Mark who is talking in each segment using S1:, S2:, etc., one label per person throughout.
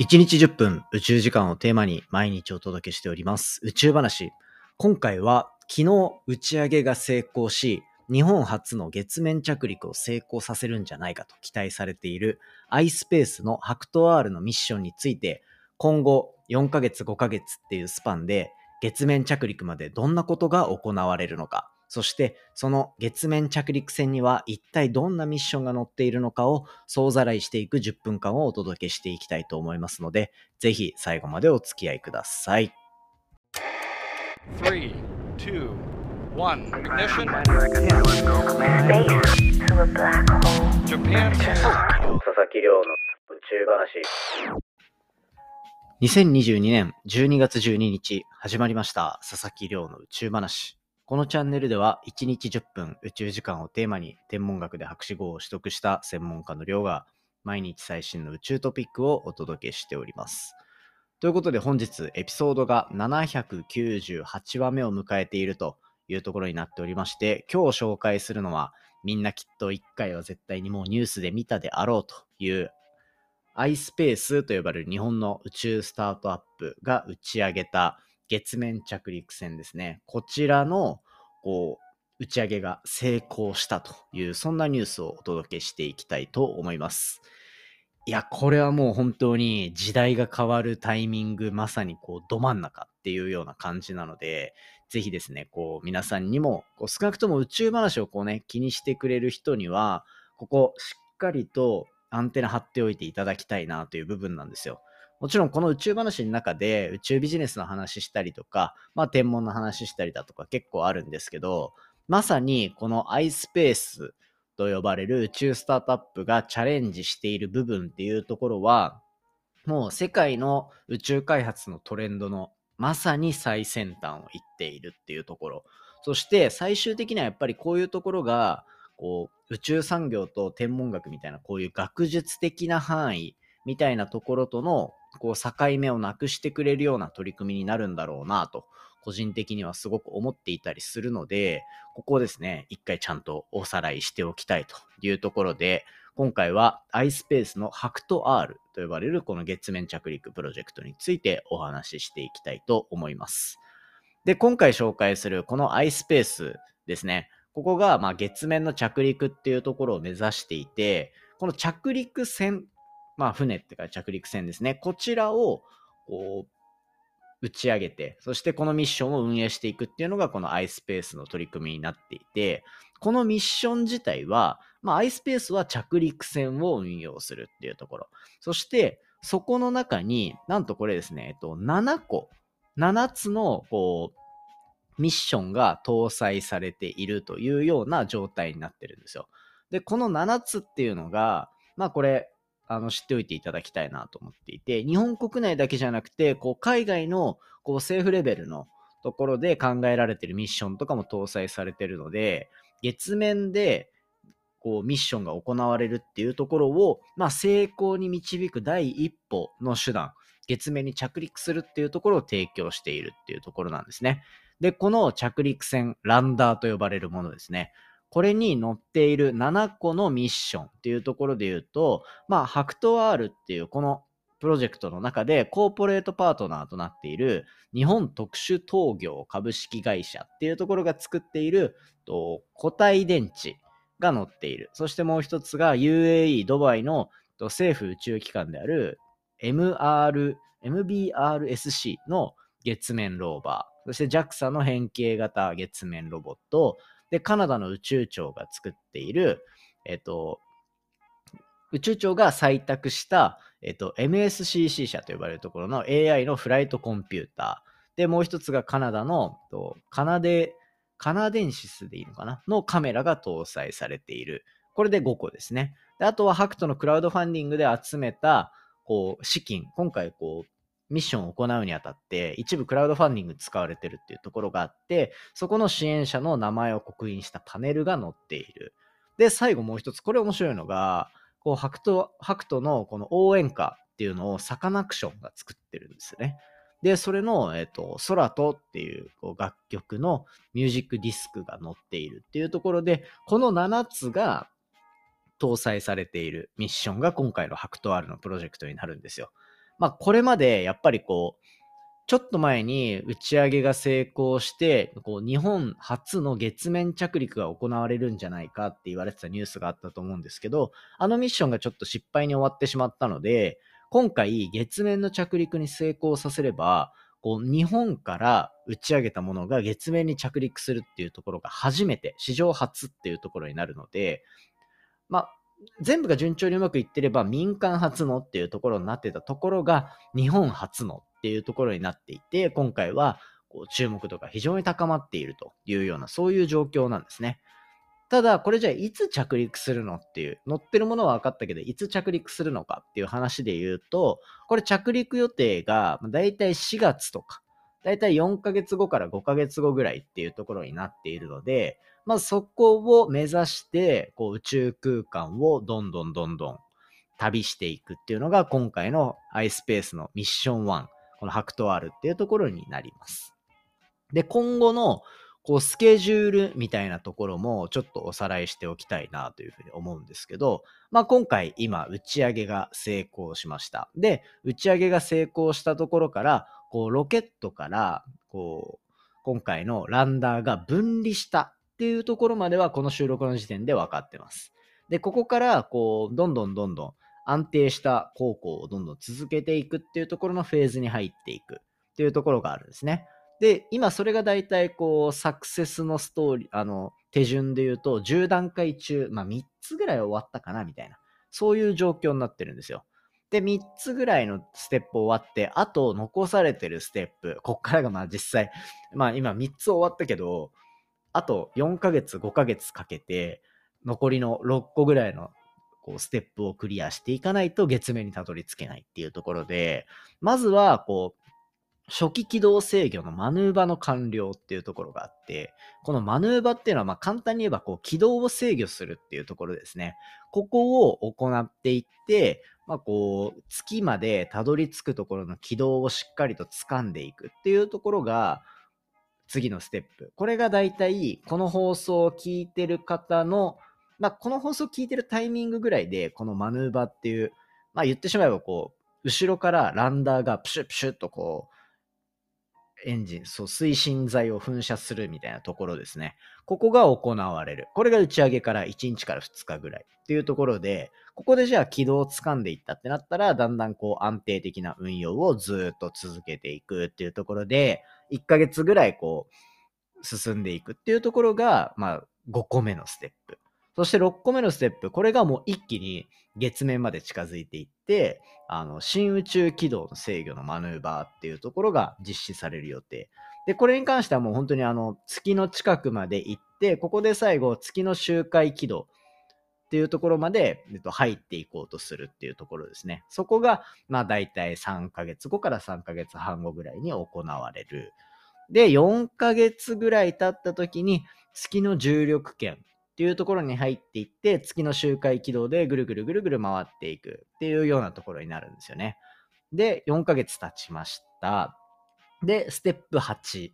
S1: 1日10分宇宙時間をテーマに毎日お届けしております宇宙話。今回は昨日打ち上げが成功し、日本初の月面着陸を成功させるんじゃないかと期待されている iSpace のハクト R のミッションについて今後4ヶ月5ヶ月っていうスパンで月面着陸までどんなことが行われるのか、そしてその月面着陸船には一体どんなミッションが載っているのかを総ざらいしていく10分間をお届けしていきたいと思いますので、ぜひ最後までお付き合いください。
S2: Three, two, one. Ignition.
S3: Space to a black hole.
S2: Japan.
S1: 佐々木亮の宇宙話。2022年12月12日始まりました佐々木亮の宇宙話。このチャンネルでは1日10分宇宙時間をテーマに天文学で博士号を取得した専門家の亮が毎日最新の宇宙トピックをお届けしております。ということで本日エピソードが798話目を迎えているというところになっておりまして今日紹介するのはみんなきっと1回は絶対にもうニュースで見たであろうという iSpace と呼ばれる日本の宇宙スタートアップが打ち上げた月面着陸船ですね。こちらのこう打ち上げが成功したというそんなニュースをお届けしていきたいと思います。いや、これはもう本当に時代が変わるタイミング、まさにこうど真ん中っていうような感じなので、ぜひですね、こう皆さんにもこう少なくとも宇宙話をこうね、気にしてくれる人には、ここしっかりとアンテナ張っておいていただきたいなという部分なんですよ。もちろんこの宇宙話の中で宇宙ビジネスの話したりとか、まあ天文の話したりだとか結構あるんですけど、まさにこの iSpace と呼ばれる宇宙スタートアップがチャレンジしている部分っていうところは、もう世界の宇宙開発のトレンドのまさに最先端を行っているっていうところ。そして最終的にはやっぱりこういうところが、こう宇宙産業と天文学みたいなこういう学術的な範囲みたいなところとのこう境目をなくしてくれるような取り組みになるんだろうなと個人的にはすごく思っていたりするのでここをですね一回ちゃんとおさらいしておきたいというところで今回は iSpace の HACT-R と呼ばれるこの月面着陸プロジェクトについてお話ししていきたいと思います。で、今回紹介するこの iSpace ですね。ここがま月面の着陸っていうところを目指していて、この着陸船、まあ船っていうか着陸船ですね。こちらをこう打ち上げて、そしてこのミッションを運営していくっていうのがこの iSpace の取り組みになっていて、このミッション自体は、まあ iSpace は着陸船を運用するっていうところ。そして、そこの中になんとこれですね、えっと、7個、7つのこう、ミッションが搭載されているというような状態になってるんですよ。で、この7つっていうのが、まあこれ、あの知っておいていただきたいなと思っていて、日本国内だけじゃなくて、こう海外のこう政府レベルのところで考えられてるミッションとかも搭載されてるので、月面でこうミッションが行われるっていうところを、まあ、成功に導く第一歩の手段、月面に着陸するっていうところを提供しているっていうところなんですね。で、この着陸船、ランダーと呼ばれるものですね。これに載っている7個のミッションっていうところで言うと、まあ、ハクト R っていうこのプロジェクトの中でコーポレートパートナーとなっている日本特殊陶業株式会社っていうところが作っていると固体電池が載っている。そしてもう一つが UAE ドバイの政府宇宙機関である MR、MBRSC の月面ローバー。そして JAXA の変形型月面ロボット。で、カナダの宇宙庁が作っている、えっと、宇宙庁が採択した、えっと、MSCC 社と呼ばれるところの AI のフライトコンピューター。で、もう一つがカナダの、とカナデ、カナデンシスでいいのかな？のカメラが搭載されている。これで5個ですね。であとはハクトのクラウドファンディングで集めた、こう、資金、今回こう、ミッションを行うにあたって、一部クラウドファンディング使われてるっていうところがあって、そこの支援者の名前を刻印したパネルが載っている。で、最後もう一つ、これ面白いのが、こう、ハクト、ハクトのこの応援歌っていうのをサカナクションが作ってるんですよね。で、それの、えっ、と、空とっていうこう楽曲のミュージックディスクが載っているっていうところで、この7つが搭載されているミッションが今回のハクト R のプロジェクトになるんですよ。まあこれまでやっぱりこう、ちょっと前に打ち上げが成功して、こう日本初の月面着陸が行われるんじゃないかって言われてたニュースがあったと思うんですけど、あのミッションがちょっと失敗に終わってしまったので、今回月面の着陸に成功させれば、こう日本から打ち上げたものが月面に着陸するっていうところが初めて、史上初っていうところになるので、まあ、全部が順調にうまくいってれば民間初のっていうところになってたところが日本初のっていうところになっていて、今回はこう注目度が非常に高まっているというような、そういう状況なんですね。ただ、これじゃあいつ着陸するのっていう、乗ってるものは分かったけど、いつ着陸するのかっていう話で言うと、これ着陸予定がだいたい4月とか、だいたい4ヶ月後から5ヶ月後ぐらいっていうところになっているので、まずそこを目指して、こう宇宙空間をどんどんどんどん旅していくっていうのが今回の iSpace のミッション1このハクトワールっていうところになります。で、今後のこうスケジュールみたいなところもちょっとおさらいしておきたいなというふうに思うんですけど、まあ今回今打ち上げが成功しました。で、打ち上げが成功したところから、こうロケットからこう今回のランダーが分離したっていうところまではこの収録の時点で分かってます。で、ここからこうどんどんどんどん安定した航行をどんどん続けていくっていうところのフェーズに入っていくっていうところがあるんですね。で、今それが大体こう、サクセスのストーリー、あの、手順で言うと、10段階中、まあ3つぐらい終わったかなみたいな、そういう状況になってるんですよ。で、3つぐらいのステップ終わって、あと残されてるステップ、こっからがまあ実際、まあ今3つ終わったけど、あと4ヶ月、5ヶ月かけて、残りの6個ぐらいのこう、ステップをクリアしていかないと月面にたどり着けないっていうところで、まずは、こう、初期起動制御のマヌーバの完了っていうところがあって、このマヌーバっていうのはま簡単に言えばこう起動を制御するっていうところですね。ここを行っていって、まあこう月までたどり着くところの軌道をしっかりと掴んでいくっていうところが次のステップ。これが大体この放送を聞いてる方のまあ、この放送を聞いてるタイミングぐらいで、このマヌーバーっていう、まあ言ってしまえばこう、後ろからランダーがプシュプシュっとこう、エンジン、そう、推進剤を噴射するみたいなところですね。ここが行われる。これが打ち上げから1日から2日ぐらいっていうところで、ここでじゃあ軌道を掴んでいったってなったら、だんだんこう安定的な運用をずっと続けていくっていうところで、1ヶ月ぐらいこう、進んでいくっていうところが、まあ、5個目のステップ。そして6個目のステップ、これがもう一気に月面まで近づいていって、あの、新宇宙軌道の制御のマヌーバーっていうところが実施される予定。で、これに関してはもう本当にあの、月の近くまで行って、ここで最後、月の周回軌道っていうところまで、えっと、入っていこうとするっていうところですね。そこが、まあ大体3ヶ月後から3ヶ月半後ぐらいに行われる。で、4ヶ月ぐらい経った時に、月の重力圏っていうところに入っていって、月の周回軌道でぐるぐるぐるぐる回っていくっていうようなところになるんですよね。で、4ヶ月経ちました。で、ステップ8。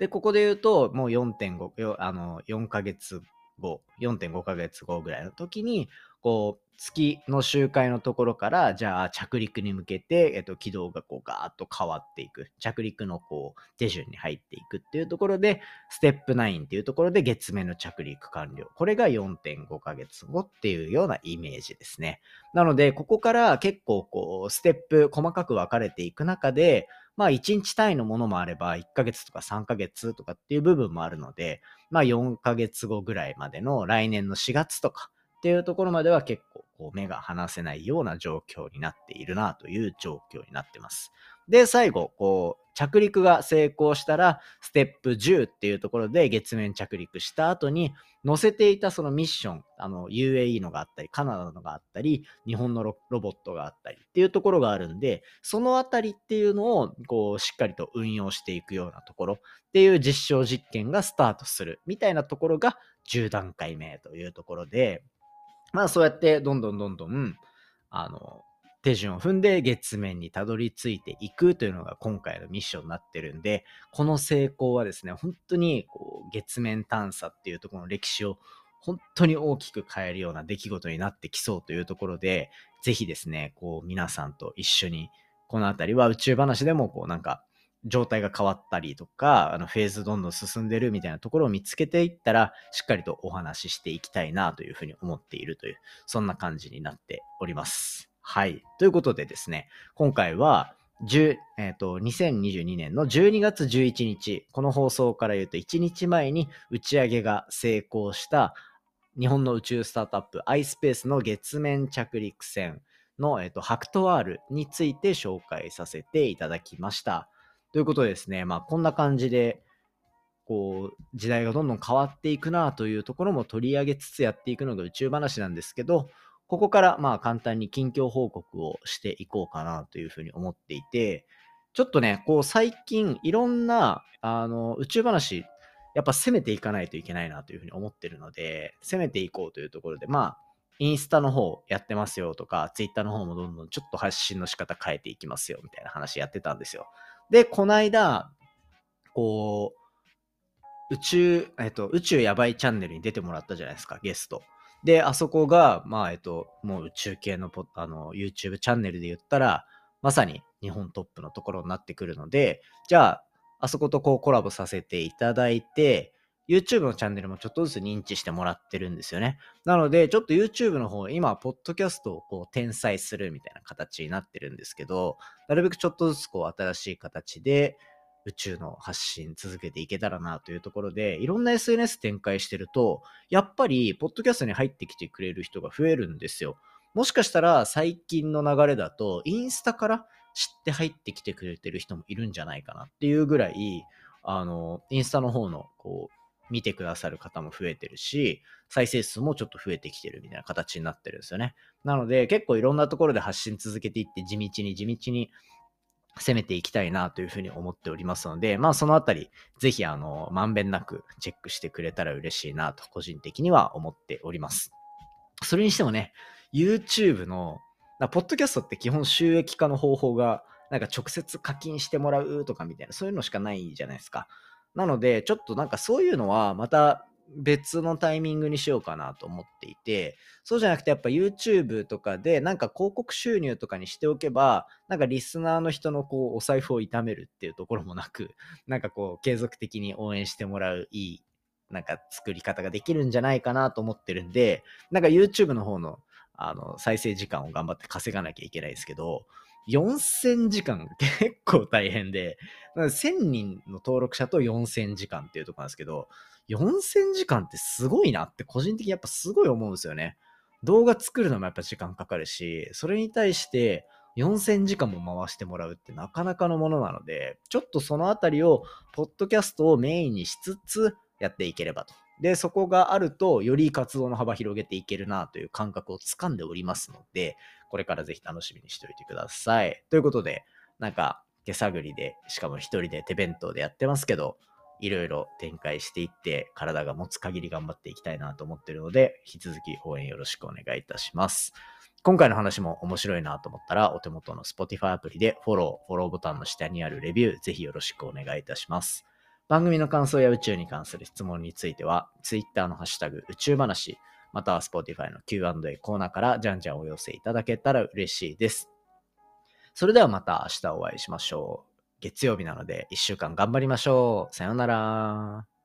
S1: で、ここで言うと、もう4.5、あの、4ヶ月後、4.5ヶ月後ぐらいの時に、こう、月の周回のところから、じゃあ着陸に向けて、えっと、軌道がこうガーッと変わっていく。着陸のこう、手順に入っていくっていうところで、ステップ9っていうところで月面の着陸完了。これが4.5ヶ月後っていうようなイメージですね。なので、ここから結構こう、ステップ細かく分かれていく中で、まあ1日単位のものもあれば1ヶ月とか3ヶ月とかっていう部分もあるので、まあ4ヶ月後ぐらいまでの来年の4月とかっていうところまでは結構こう目が離せないような状況になっているなという状況になってます。で、最後、こう、着陸が成功したら、ステップ10っていうところで月面着陸した後に、載せていたそのミッション、あの、UAE のがあったり、カナダのがあったり、日本のロボットがあったりっていうところがあるんで、そのあたりっていうのを、こう、しっかりと運用していくようなところっていう実証実験がスタートするみたいなところが10段階目というところで、まあそうやってどんどんどんどん、あの、手順を踏んで月面にたどり着いていくというのが今回のミッションになってるんで、この成功はですね、本当にこう月面探査っていうところの歴史を本当に大きく変えるような出来事になってきそうというところで、ぜひですね、こう皆さんと一緒にこのあたりは宇宙話でもこうなんか状態が変わったりとか、あのフェーズどんどん進んでるみたいなところを見つけていったら、しっかりとお話ししていきたいなというふうに思っているという、そんな感じになっております。はい。ということでですね、今回は、えっ、と、2022年の12月11日、この放送から言うと1日前に打ち上げが成功した日本の宇宙スタートアップ iSpace の月面着陸船の、えっとハクトワールについて紹介させていただきました。ということでですね、まあこんな感じで、こう、時代がどんどん変わっていくなというところも取り上げつつやっていくのが宇宙話なんですけど、ここからまあ簡単に近況報告をしていこうかなというふうに思っていて、ちょっとね、こう最近いろんなあの宇宙話、やっぱ攻めていかないといけないなというふうに思ってるので、攻めていこうというところで、まあ、インスタの方やってますよとか、ツイッターの方もどんどんちょっと発信の仕方変えていきますよみたいな話やってたんですよ。で、この間、こう、宇宙、えっと、宇宙やばいチャンネルに出てもらったじゃないですか、ゲスト。で、あそこが、まあ、えっと、もう宇宙系のポあの YouTube チャンネルで言ったら、まさに日本トップのところになってくるので、じゃあ、あそことこうコラボさせていただいて、YouTube のチャンネルもちょっとずつ認知してもらってるんですよね。なので、ちょっと YouTube の方、今、ポッドキャストをこう転載するみたいな形になってるんですけど、なるべくちょっとずつこう新しい形で宇宙の発信続けていけたらなというところで、いろんな SNS 展開してると、やっぱり、ポッドキャストに入ってきてくれる人が増えるんですよ。もしかしたら最近の流れだと、インスタから知って入ってきてくれてる人もいるんじゃないかなっていうぐらい、あの、インスタの方の、こう、見てくださる方も増えてるし、再生数もちょっと増えてきてるみたいな形になってるんですよね。なので、結構いろんなところで発信続けていって、地道に地道に攻めていきたいなというふうに思っておりますので、まあそのあたり、ぜひあの、まんべんなくチェックしてくれたら嬉しいなと、個人的には思っております。それにしてもね、YouTube の、ポッドキャストって基本収益化の方法が、なんか直接課金してもらうとかみたいな、そういうのしかないじゃないですか。なので、ちょっとなんかそういうのはまた別のタイミングにしようかなと思っていて、そうじゃなくてやっぱ YouTube とかでなんか広告収入とかにしておけば、なんかリスナーの人のこうお財布を痛めるっていうところもなく、なんかこう継続的に応援してもらういいなんか作り方ができるんじゃないかなと思ってるんで、なんか YouTube の方のあの再生時間を頑張って稼がなきゃいけないですけど、4000時間 結構大変で、1000人の登録者と4000時間っていうとこなんですけど、4000時間ってすごいなって個人的にやっぱすごい思うんですよね。動画作るのもやっぱ時間かかるし、それに対して4000時間も回してもらうってなかなかのものなので、ちょっとそのあたりを、ポッドキャストをメインにしつつやっていければと。で、そこがあると、より活動の幅広げていけるなという感覚をつかんでおりますので、これからぜひ楽しみにしておいてください。ということで、なんか手探りで、しかも一人で手弁当でやってますけど、いろいろ展開していって、体が持つ限り頑張っていきたいなと思ってるので、引き続き応援よろしくお願いいたします。今回の話も面白いなと思ったら、お手元の Spotify アプリでフォロー、フォローボタンの下にあるレビュー、ぜひよろしくお願いいたします。番組の感想や宇宙に関する質問については、Twitter のハッシュタグ宇宙話、または Spotify の Q&A コーナーからじゃんじゃんお寄せいただけたら嬉しいです。それではまた明日お会いしましょう。月曜日なので1週間頑張りましょう。さようなら。